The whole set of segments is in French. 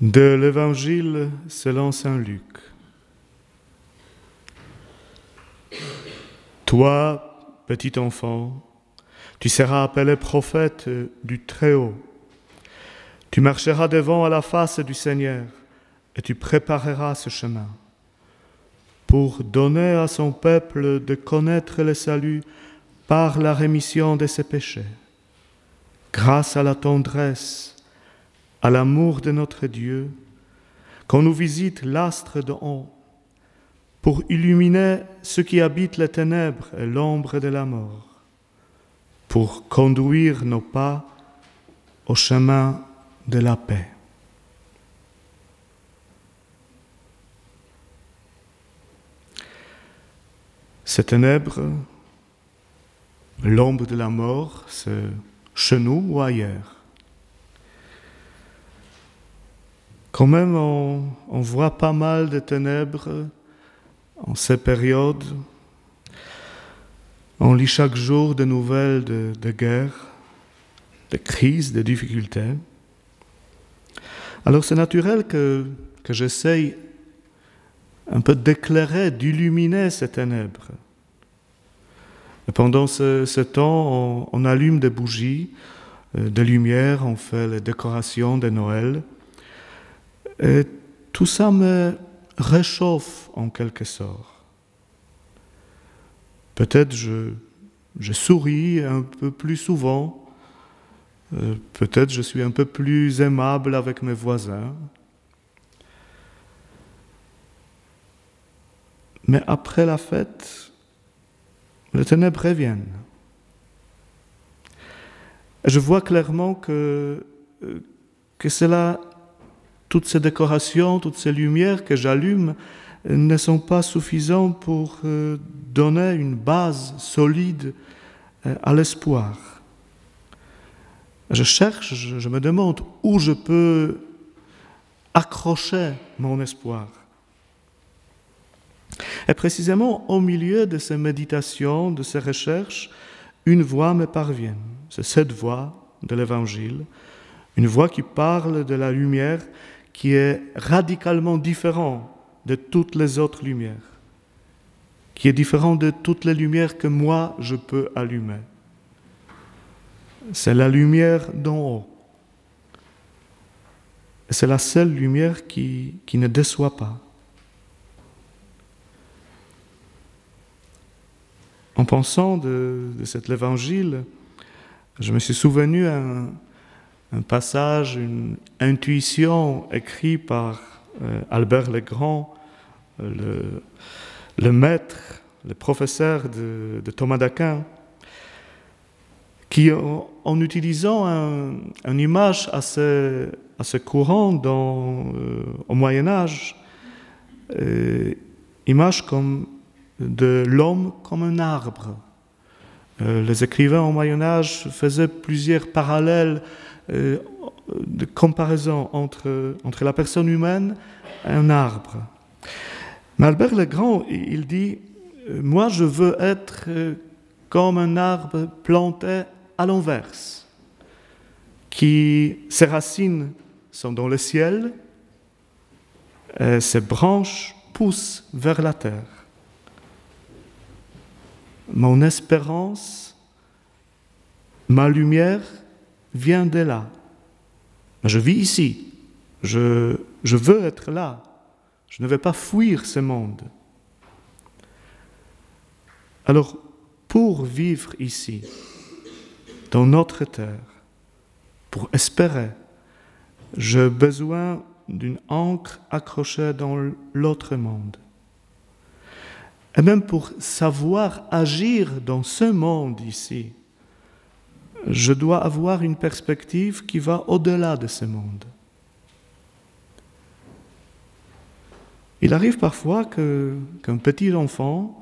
De l'Évangile selon Saint Luc. Toi, petit enfant, tu seras appelé prophète du Très-Haut. Tu marcheras devant à la face du Seigneur et tu prépareras ce chemin pour donner à son peuple de connaître le salut par la rémission de ses péchés, grâce à la tendresse à l'amour de notre Dieu, qu'on nous visite l'astre de haut, pour illuminer ceux qui habitent les ténèbres et l'ombre de la mort, pour conduire nos pas au chemin de la paix. Ces ténèbres, l'ombre de la mort, c'est chez nous ou ailleurs? Quand même, on, voit pas mal de ténèbres en ces périodes. On lit chaque jour de nouvelles de, de guerre, de crises, de difficultés. Alors c'est naturel que, que j'essaye un peu d'éclairer, d'illuminer ces ténèbres. Pendant ce, temps, on, on, allume des bougies, euh, des lumières, on fait les décorations de Noël. Et tout ça me réchauffe en quelque sorte. Peut-être je, je souris un peu plus souvent, euh, peut-être je suis un peu plus aimable avec mes voisins. Mais après la fête, les ténèbres reviennent. Je vois clairement que, euh, que cela toutes ces décorations, toutes ces lumières que j'allume ne sont pas suffisantes pour euh, donner une base solide euh, à l'espoir. Je cherche, je me demande où je peux accrocher mon espoir. Et précisément au milieu de ces méditations, de ces recherches, une voix me parvient. C'est cette voix de l'Évangile, une voix qui parle de la lumière qui est radicalement différent de toutes les autres lumières, qui est différent de toutes les lumières que moi je peux allumer. C'est la lumière d'en haut. C'est la seule lumière qui, qui ne déçoit pas. En pensant de, cet évangile, je me suis souvenu un, un passage, une intuition écrite par euh, Albert Legrand, euh, le, maître, le professeur de, Thomas d'Aquin, qui, en, utilisant une image assez, assez courante euh, au Moyen Âge, image comme de l'homme comme un arbre. les écrivains au Moyen Âge faisaient plusieurs parallèles euh, de comparaison entre, entre la personne humaine et un arbre. Mais Albert Legrand, il dit, moi je veux être euh, comme un arbre planté à l'inverse, qui ses racines sont dans le ciel, et ses branches poussent vers la terre. Mon espérance, ma lumière, vient de là. Je vis ici. Je, veux être là. Je ne vais pas fuir ce monde. Alors, pour vivre ici, dans notre terre, pour espérer, j'ai besoin d'une encre accrochée dans l'autre monde. Et même pour savoir agir dans ce monde ici, je dois avoir une perspective qui va au-delà de ce monde. Il arrive parfois qu'un petit enfant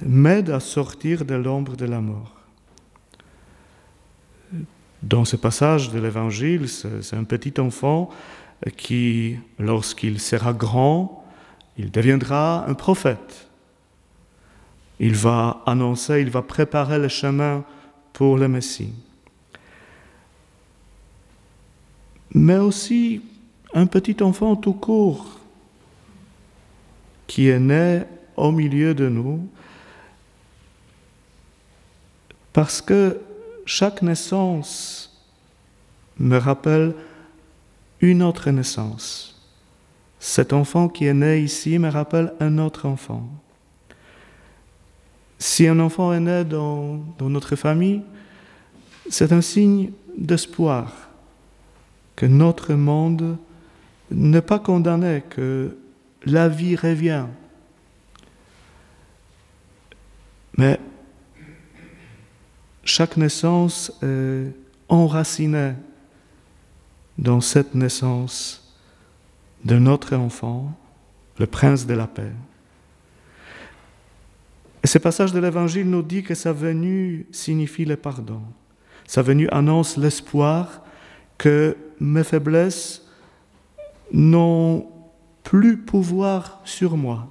m'aide à sortir de l'ombre de la mort. Dans ce passage de l'Évangile, c'est un petit enfant qui, lorsqu'il sera grand, il deviendra un prophète. Il va annoncer, il va préparer le chemin pour le Messie. Mais aussi, un petit enfant tout court qui est né au milieu de nous, parce que chaque naissance me rappelle une autre naissance. Cet enfant qui est né ici me rappelle un autre enfant. Si un enfant est né dans, notre famille, c'est un signe d'espoir que notre monde n'est pas condamné, que la vie revient. Mais chaque naissance est enracinée dans cette naissance de notre enfant, le prince de la paix. Et ce passage de l'Évangile nous dit que sa venue signifie le pardon. Sa venue annonce l'espoir que mes faiblesses n'ont plus pouvoir sur moi,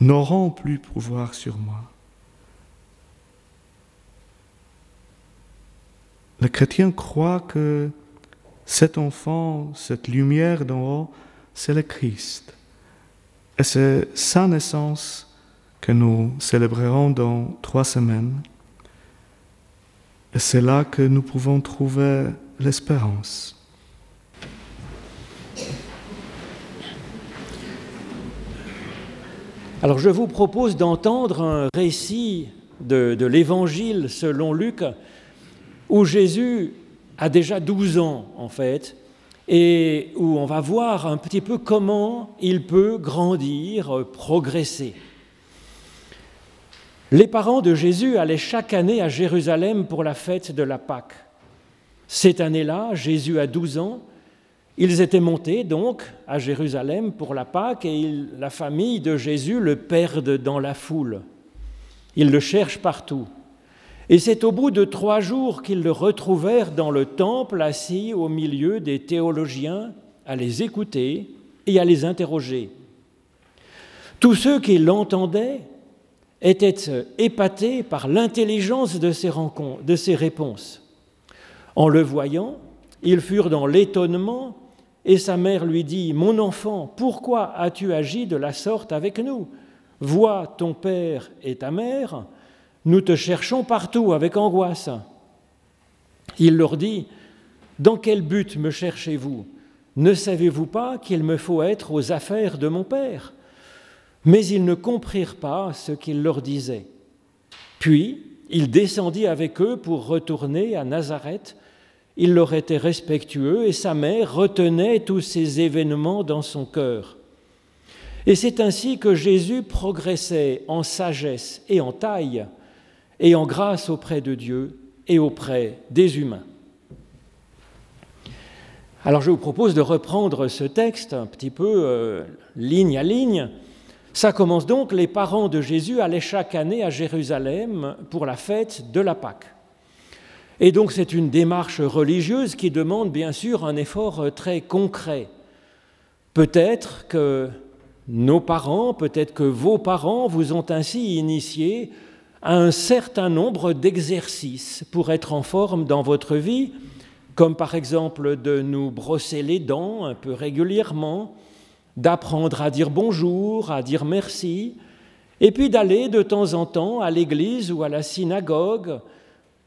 n'auront plus pouvoir sur moi. Le chrétien croit que cet enfant, cette lumière d'en haut, c'est le Christ. Et c'est sa naissance que nous célébrerons dans trois semaines. Et c'est là que nous pouvons trouver l'espérance. Alors je vous propose d'entendre un récit de, l'Évangile selon Luc, où Jésus a déjà 12 ans en fait, et où on va voir un petit peu comment il peut grandir, progresser. Les parents de Jésus allaient chaque année à Jérusalem pour la fête de la Pâque. Cette année-là, Jésus a 12 ans, ils étaient montés donc à Jérusalem pour la Pâque et la famille de Jésus le perdent dans la foule. Ils le cherchent partout. Et c'est au bout de trois jours qu'ils le retrouvèrent dans le temple, assis au milieu des théologiens, à les écouter et à les interroger. Tous ceux qui l'entendaient étaient épatés par l'intelligence de ses, de ses réponses. En le voyant, ils furent dans l'étonnement et sa mère lui dit, Mon enfant, pourquoi as-tu agi de la sorte avec nous? Vois ton père et ta mère, nous te cherchons partout avec angoisse. Il leur dit, Dans quel but me cherchez-vous? Ne savez-vous pas qu'il me faut être aux affaires de mon Père? Mais ils ne comprirent pas ce qu'il leur disait. Puis il descendit avec eux pour retourner à Nazareth. Il leur était respectueux et sa mère retenait tous ces événements dans son cœur. Et c'est ainsi que Jésus progressait en sagesse et en taille et en grâce auprès de Dieu et auprès des humains. Alors je vous propose de reprendre ce texte un petit peu euh, ligne à ligne. Ça commence donc, les parents de Jésus allaient chaque année à Jérusalem pour la fête de la Pâque. Et donc c'est une démarche religieuse qui demande bien sûr un effort euh, très concret. Peut-être que nos parents, peut-être que vos parents vous ont ainsi initié un certain nombre d'exercices pour être en forme dans votre vie, comme par exemple de nous brosser les dents un peu régulièrement, d'apprendre à dire bonjour, à dire merci, et puis d'aller de temps en temps à l'église ou à la synagogue,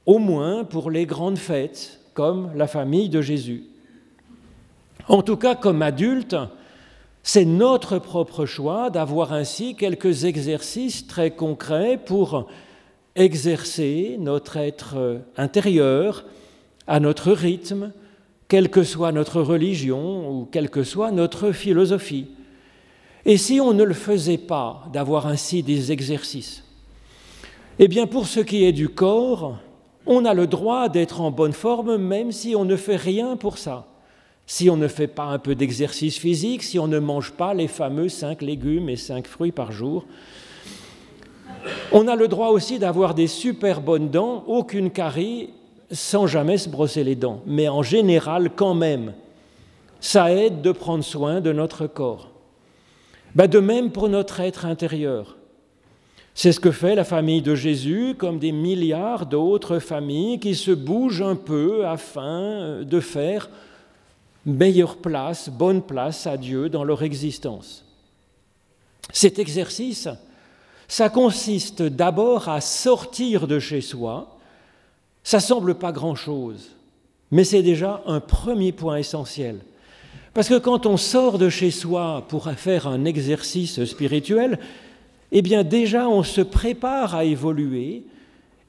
au moins pour les grandes fêtes, comme la famille de Jésus. En tout cas, comme adulte, c'est notre propre choix d'avoir ainsi quelques exercices très concrets pour exercer notre être intérieur à notre rythme, quelle que soit notre religion ou quelle que soit notre philosophie. Et si on ne le faisait pas, d'avoir ainsi des exercices? Eh bien, pour ce qui est du corps, on a le droit d'être en bonne forme même si on ne fait rien pour ça si on ne fait pas un peu d'exercice physique, si on ne mange pas les fameux cinq légumes et cinq fruits par jour. On a le droit aussi d'avoir des super bonnes dents, aucune carie, sans jamais se brosser les dents. Mais en général, quand même, ça aide de prendre soin de notre corps. Ben de même pour notre être intérieur. C'est ce que fait la famille de Jésus, comme des milliards d'autres familles qui se bougent un peu afin de faire meilleure place, bonne place à Dieu dans leur existence. Cet exercice, ça consiste d'abord à sortir de chez soi. Ça semble pas grand-chose, mais c'est déjà un premier point essentiel. Parce que quand on sort de chez soi pour faire un exercice spirituel, eh bien déjà on se prépare à évoluer,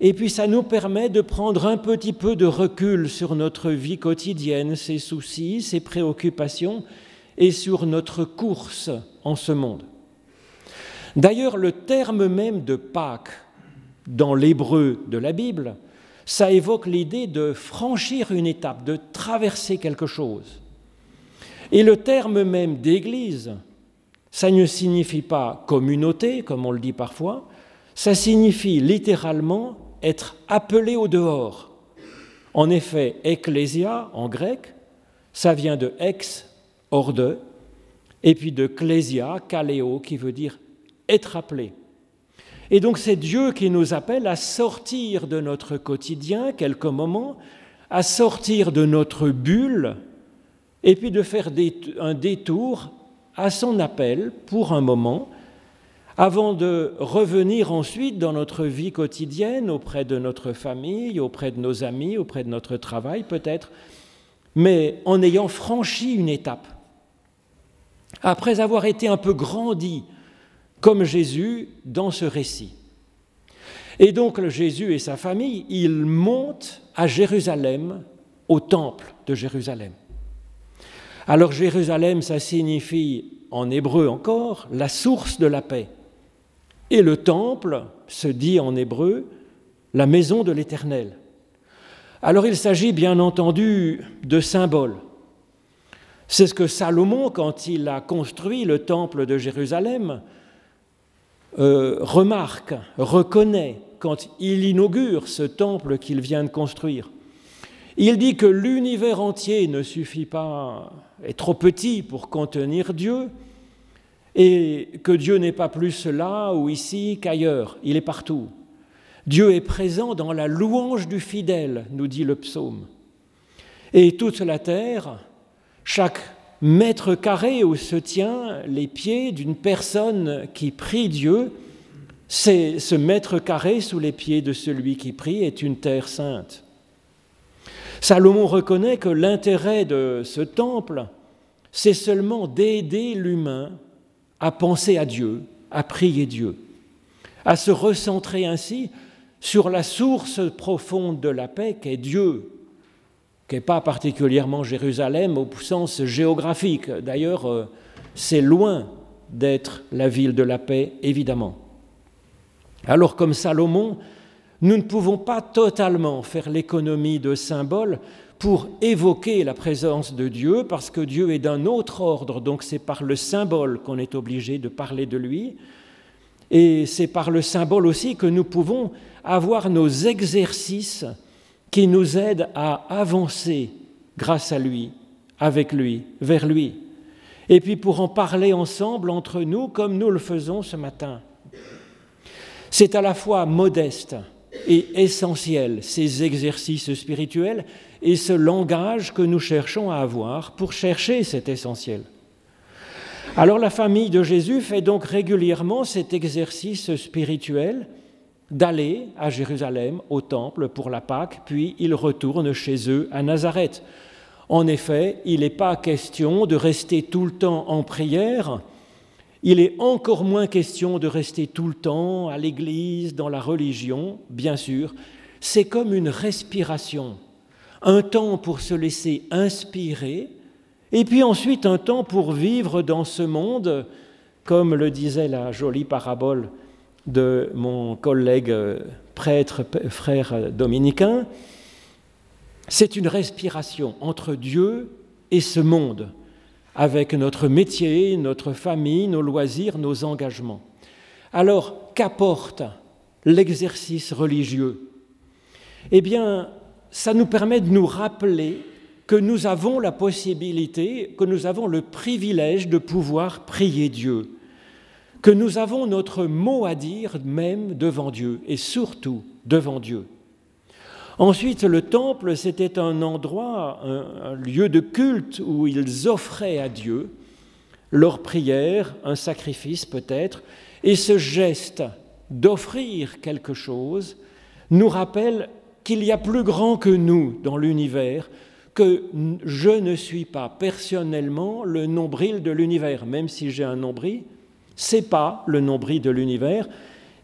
et puis ça nous permet de prendre un petit peu de recul sur notre vie quotidienne, ses soucis, ses préoccupations, et sur notre course en ce monde. D'ailleurs, le terme même de Pâques dans l'hébreu de la Bible, ça évoque l'idée de franchir une étape, de traverser quelque chose. Et le terme même d'Église, ça ne signifie pas communauté, comme on le dit parfois, ça signifie littéralement être appelé au dehors. En effet, ecclésia en grec, ça vient de ex, hors de, et puis de klésia, kaléo, qui veut dire être appelé. Et donc c'est Dieu qui nous appelle à sortir de notre quotidien quelques moments, à sortir de notre bulle, et puis de faire un détour à son appel pour un moment, avant de revenir ensuite dans notre vie quotidienne, auprès de notre famille, auprès de nos amis, auprès de notre travail peut-être, mais en ayant franchi une étape. Après avoir été un peu grandi comme Jésus dans ce récit. Et donc Jésus et sa famille, ils montent à Jérusalem, au temple de Jérusalem. Alors Jérusalem, ça signifie en hébreu encore la source de la paix. Et le temple se dit en hébreu la maison de l'Éternel. Alors il s'agit bien entendu de symboles. C'est ce que Salomon, quand il a construit le temple de Jérusalem, euh, remarque, reconnaît quand il inaugure ce temple qu'il vient de construire. Il dit que l'univers entier ne suffit pas, est trop petit pour contenir Dieu, et que Dieu n'est pas plus là ou ici qu'ailleurs, il est partout. Dieu est présent dans la louange du fidèle, nous dit le psaume. Et toute la terre, chaque mètre carré où se tient les pieds d'une personne qui prie Dieu, c'est ce mètre carré sous les pieds de celui qui prie est une terre sainte. Salomon reconnaît que l'intérêt de ce temple, c'est seulement d'aider l'humain à penser à Dieu, à prier Dieu, à se recentrer ainsi sur la source profonde de la paix qu'est Dieu, qui n'est pas particulièrement Jérusalem au sens géographique. D'ailleurs, euh, c'est loin d'être la ville de la paix, évidemment. Alors comme Salomon, nous ne pouvons pas totalement faire l'économie de symboles pour évoquer la présence de Dieu, parce que Dieu est d'un autre ordre, donc c'est par le symbole qu'on est obligé de parler de lui, et c'est par le symbole aussi que nous pouvons avoir nos exercices qui nous aide à avancer grâce à lui, avec lui, vers lui. Et puis pour en parler ensemble entre nous comme nous le faisons ce matin. C'est à la fois modeste et essentiel, ces exercices spirituels et ce langage que nous cherchons à avoir pour chercher cet essentiel. Alors la famille de Jésus fait donc régulièrement cet exercice spirituel d'aller à Jérusalem, au temple, pour la Pâque, puis ils retournent chez eux à Nazareth. En effet, il n'est pas question de rester tout le temps en prière, il est encore moins question de rester tout le temps à l'Église, dans la religion, bien sûr. C'est comme une respiration, un temps pour se laisser inspirer, et puis ensuite un temps pour vivre dans ce monde, comme le disait la jolie parabole de mon collègue euh, prêtre, frère dominicain, c'est une respiration entre Dieu et ce monde, avec notre métier, notre famille, nos loisirs, nos engagements. Alors, qu'apporte l'exercice religieux? Eh bien, ça nous permet de nous rappeler que nous avons la possibilité, que nous avons le privilège de pouvoir prier Dieu que nous avons notre mot à dire même devant Dieu et surtout devant Dieu. Ensuite, le temple, c'était un endroit, un, lieu de culte où ils offraient à Dieu leur prière, un sacrifice peut-être, et ce geste d'offrir quelque chose nous rappelle qu'il y a plus grand que nous dans l'univers, que je ne suis pas personnellement le nombril de l'univers, même si j'ai un nombril, c'est pas le nombril de l'univers,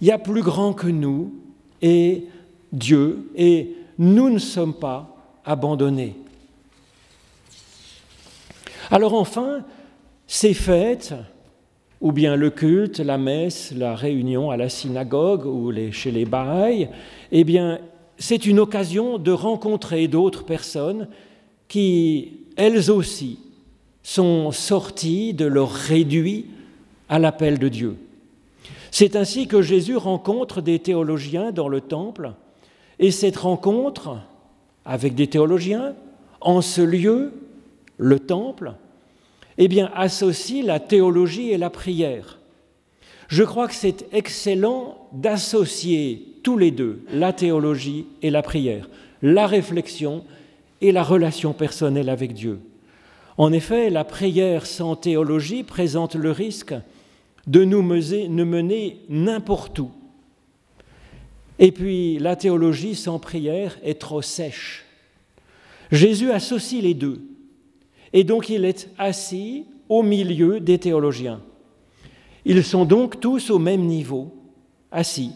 il y a plus grand que nous et Dieu et nous ne sommes pas abandonnés. Alors enfin, ces fêtes, ou bien le culte, la messe, la réunion à la synagogue ou chez les Bahaïs, eh bien, c'est une occasion de rencontrer d'autres personnes qui, elles aussi, sont sorties de leur réduit à l'appel de Dieu. C'est ainsi que Jésus rencontre des théologiens dans le temple et cette rencontre avec des théologiens, en ce lieu, le temple, eh bien, associe la théologie et la prière. Je crois que c'est excellent d'associer tous les deux, la théologie et la prière, la réflexion et la relation personnelle avec Dieu. En effet, la prière sans théologie présente le risque de nous mener n'importe où, et puis la théologie sans prière est trop sèche. Jésus associe les deux. Et donc il est assis au milieu des théologiens. Ils sont donc tous au même niveau, assis.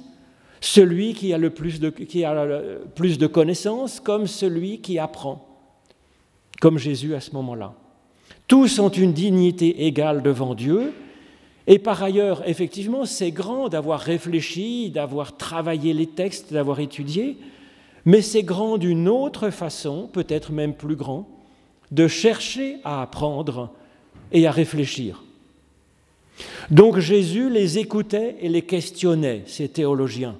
Celui qui a le plus de, qui a plus de connaissances comme celui qui apprend, comme Jésus à ce moment-là. Tous ont une dignité égale devant Dieu, et par ailleurs, effectivement, c'est grand d'avoir réfléchi, d'avoir travaillé les textes, d'avoir étudié, mais c'est grand d'une autre façon, peut-être même plus grand, de chercher à apprendre et à réfléchir. Donc Jésus les écoutait et les questionnait, ces théologiens.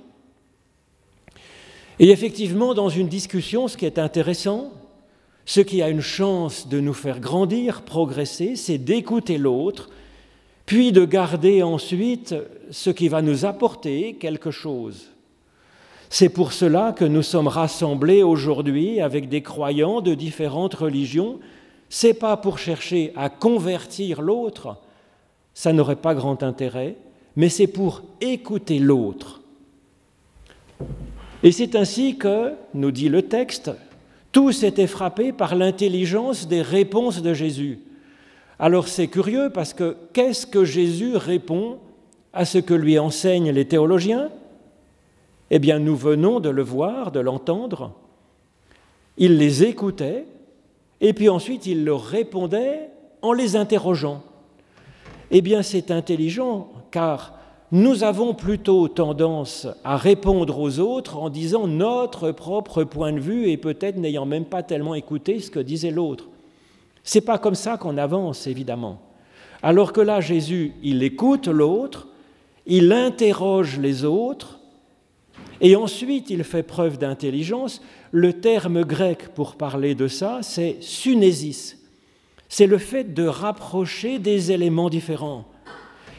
Et effectivement, dans une discussion, ce qui est intéressant, ce qui a une chance de nous faire grandir, progresser, c'est d'écouter l'autre puis de garder ensuite ce qui va nous apporter quelque chose. C'est pour cela que nous sommes rassemblés aujourd'hui avec des croyants de différentes religions. C'est pas pour chercher à convertir l'autre, ça n'aurait pas grand intérêt, mais c'est pour écouter l'autre. Et c'est ainsi que, nous dit le texte, tous étaient frappés par l'intelligence des réponses de Jésus. Alors c'est curieux parce que qu'est-ce que Jésus répond à ce que lui enseignent les théologiens? Eh bien, nous venons de le voir, de l'entendre. Il les écoutait et puis ensuite il leur répondait en les interrogeant. Eh bien, c'est intelligent car nous avons plutôt tendance à répondre aux autres en disant notre propre point de vue et peut-être n'ayant même pas tellement écouté ce que disait l'autre. C'est pas comme ça qu'on avance, évidemment. Alors que là, Jésus, il écoute l'autre, il interroge les autres, et ensuite il fait preuve d'intelligence. Le terme grec pour parler de ça, c'est sunésis. C'est le fait de rapprocher des éléments différents.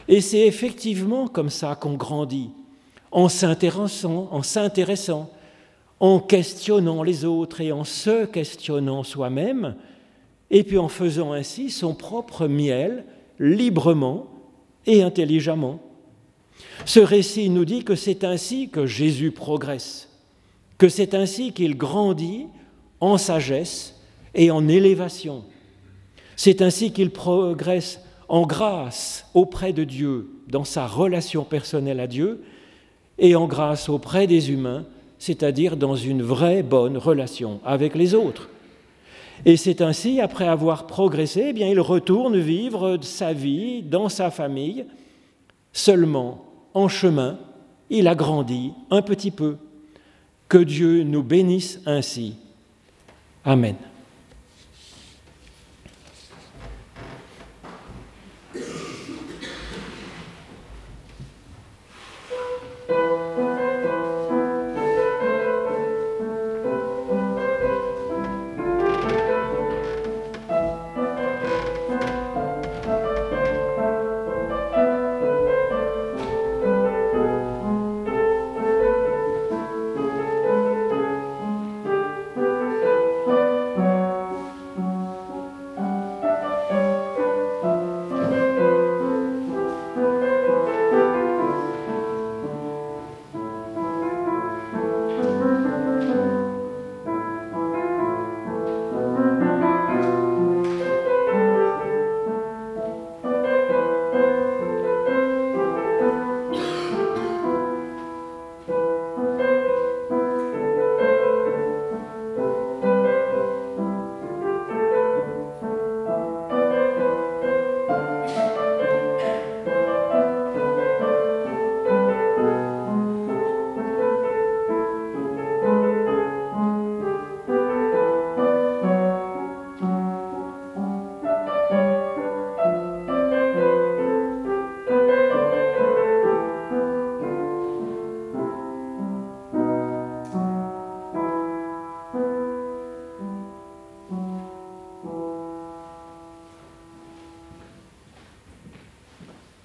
Et c'est effectivement comme ça qu'on grandit, en s'intéressant, en s'intéressant, en questionnant les autres et en se questionnant soi-même, et puis en faisant ainsi son propre miel librement et intelligemment. Ce récit nous dit que c'est ainsi que Jésus progresse, que c'est ainsi qu'il grandit en sagesse et en élévation. C'est ainsi qu'il progresse en grâce auprès de Dieu, dans sa relation personnelle à Dieu, et en grâce auprès des humains, c'est-à-dire dans une vraie bonne relation avec les autres. Et c'est ainsi, après avoir progressé, eh il retourne vivre sa vie dans sa famille. Seulement, en chemin, il a grandi un petit peu. Que Dieu nous bénisse ainsi. Amen.